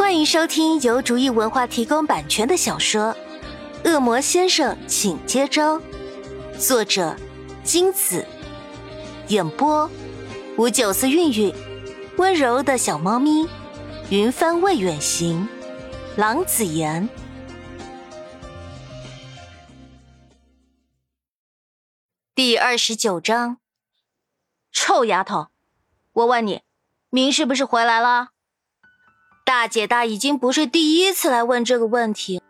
欢迎收听由竹意文化提供版权的小说《恶魔先生，请接招》，作者金子，演播五九四韵韵，温柔的小猫咪，云帆未远行，郎子言。第二十九章，臭丫头，我问你，明是不是回来了？大姐大已经不是第一次来问这个问题。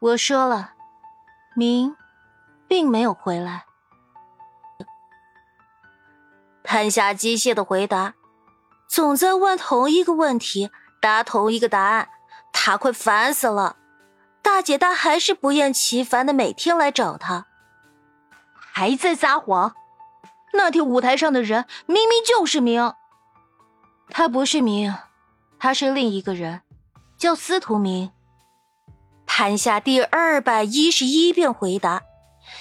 我说了，明并没有回来。潘夏机械的回答，总在问同一个问题，答同一个答案，他快烦死了。大姐大还是不厌其烦的每天来找他。还在撒谎！那天舞台上的人明明就是明，他不是明，他是另一个人，叫司徒明。潘夏第二百一十一遍回答，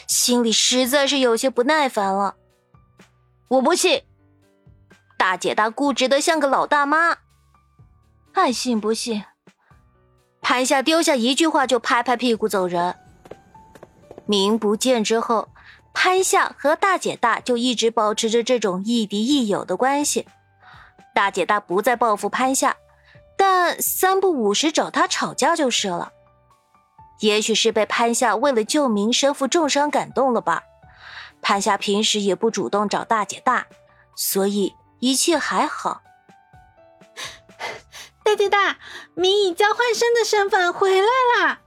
心里实在是有些不耐烦了。我不信！大姐大固执的像个老大妈，爱信不信。潘夏丢下一句话就拍拍屁股走人。明不见之后。潘夏和大姐大就一直保持着这种亦敌亦友的关系。大姐大不再报复潘夏，但三不五时找他吵架就是了。也许是被潘夏为了救明身负重伤感动了吧。潘夏平时也不主动找大姐大，所以一切还好。大姐大，明以交换生的身份回来了。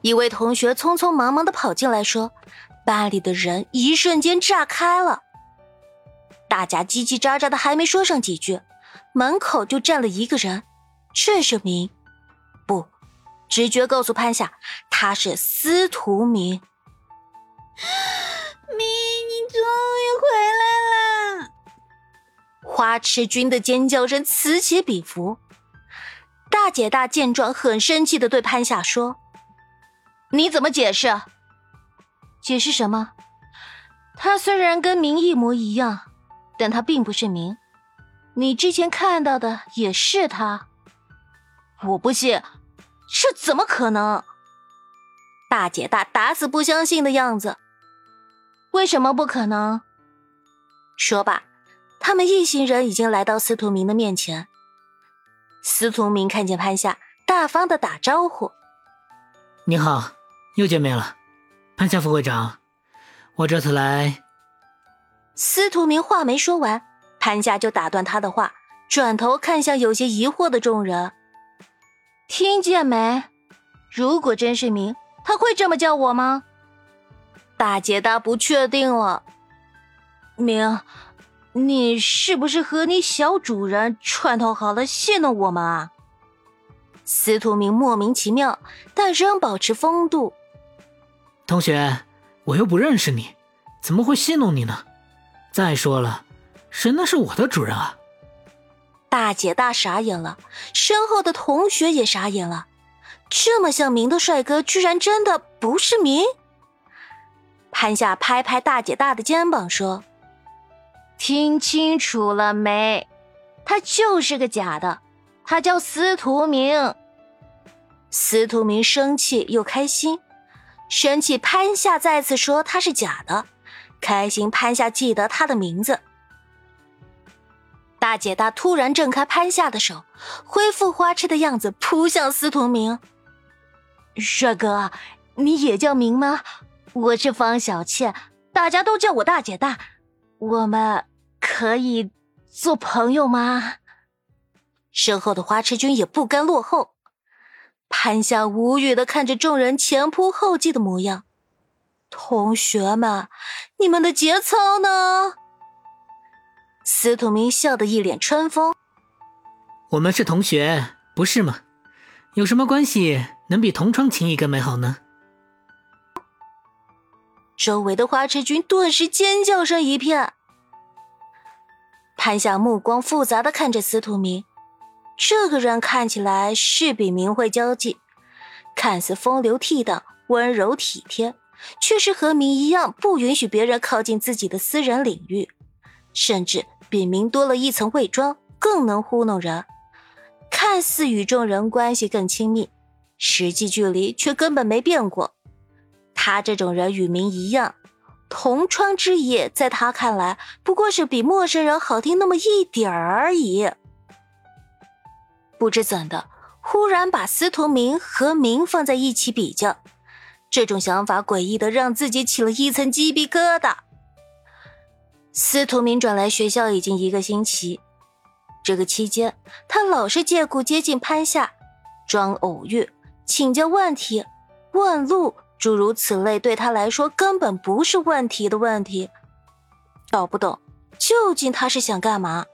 一位同学匆匆忙忙的跑进来说。班里的人一瞬间炸开了，大家叽叽喳喳的，还没说上几句，门口就站了一个人，这是明，不，直觉告诉潘夏，他是司徒明。明，你终于回来了！花痴君的尖叫声此起彼伏。大姐大见状，很生气的对潘夏说：“你怎么解释？”解释什么？他虽然跟明一模一样，但他并不是明。你之前看到的也是他。我不信，这怎么可能？大姐大打死不相信的样子。为什么不可能？说吧，他们一行人已经来到司徒明的面前。司徒明看见潘夏，大方的打招呼：“你好，又见面了。”潘夏副会长，我这次来。司徒明话没说完，潘夏就打断他的话，转头看向有些疑惑的众人。听见没？如果真是明，他会这么叫我吗？大姐大不确定了。明，你是不是和你小主人串通好了戏弄我们啊？司徒明莫名其妙，但仍保持风度。同学，我又不认识你，怎么会戏弄你呢？再说了，谁？那是我的主人啊？大姐大傻眼了，身后的同学也傻眼了。这么像明的帅哥，居然真的不是明？潘夏拍拍大姐大的肩膀说：“听清楚了没？他就是个假的，他叫司徒明。”司徒明生气又开心。生气，潘夏再次说他是假的；开心，潘夏记得他的名字。大姐大突然挣开潘夏的手，恢复花痴的样子，扑向司徒明。帅哥，你也叫明吗？我是方小倩，大家都叫我大姐大，我们可以做朋友吗？身后的花痴君也不甘落后。潘夏无语的看着众人前仆后继的模样，同学们，你们的节操呢？司徒明笑得一脸春风。我们是同学，不是吗？有什么关系能比同窗情谊更美好呢？周围的花痴君顿时尖叫声一片。潘夏目光复杂的看着司徒明。这个人看起来是比明慧交际，看似风流倜傥、温柔体贴，却是和明一样不允许别人靠近自己的私人领域，甚至比明多了一层伪装，更能糊弄人。看似与众人关系更亲密，实际距离却根本没变过。他这种人与明一样，同窗之谊在他看来不过是比陌生人好听那么一点而已。不知怎的，忽然把司徒明和明放在一起比较，这种想法诡异的让自己起了一层鸡皮疙瘩。司徒明转来学校已经一个星期，这个期间他老是借故接近潘夏，装偶遇，请教问题，问路。诸如此类，对他来说根本不是问题的问题。搞不懂究竟他是想干嘛。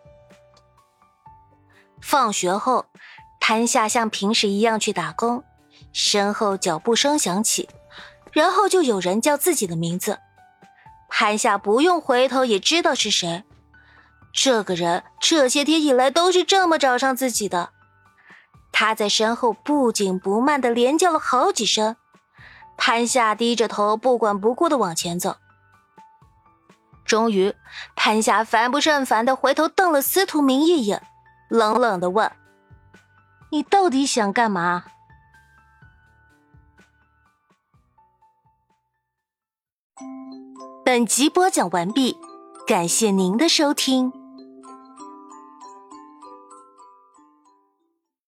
放学后，潘夏像平时一样去打工，身后脚步声响起，然后就有人叫自己的名字。潘夏不用回头也知道是谁。这个人这些天以来都是这么找上自己的。他在身后不紧不慢的连叫了好几声。潘夏低着头，不管不顾的往前走。终于，潘夏烦不胜烦的回头瞪了司徒明一眼，冷冷的问：“你到底想干嘛？”本集播讲完毕，感谢您的收听。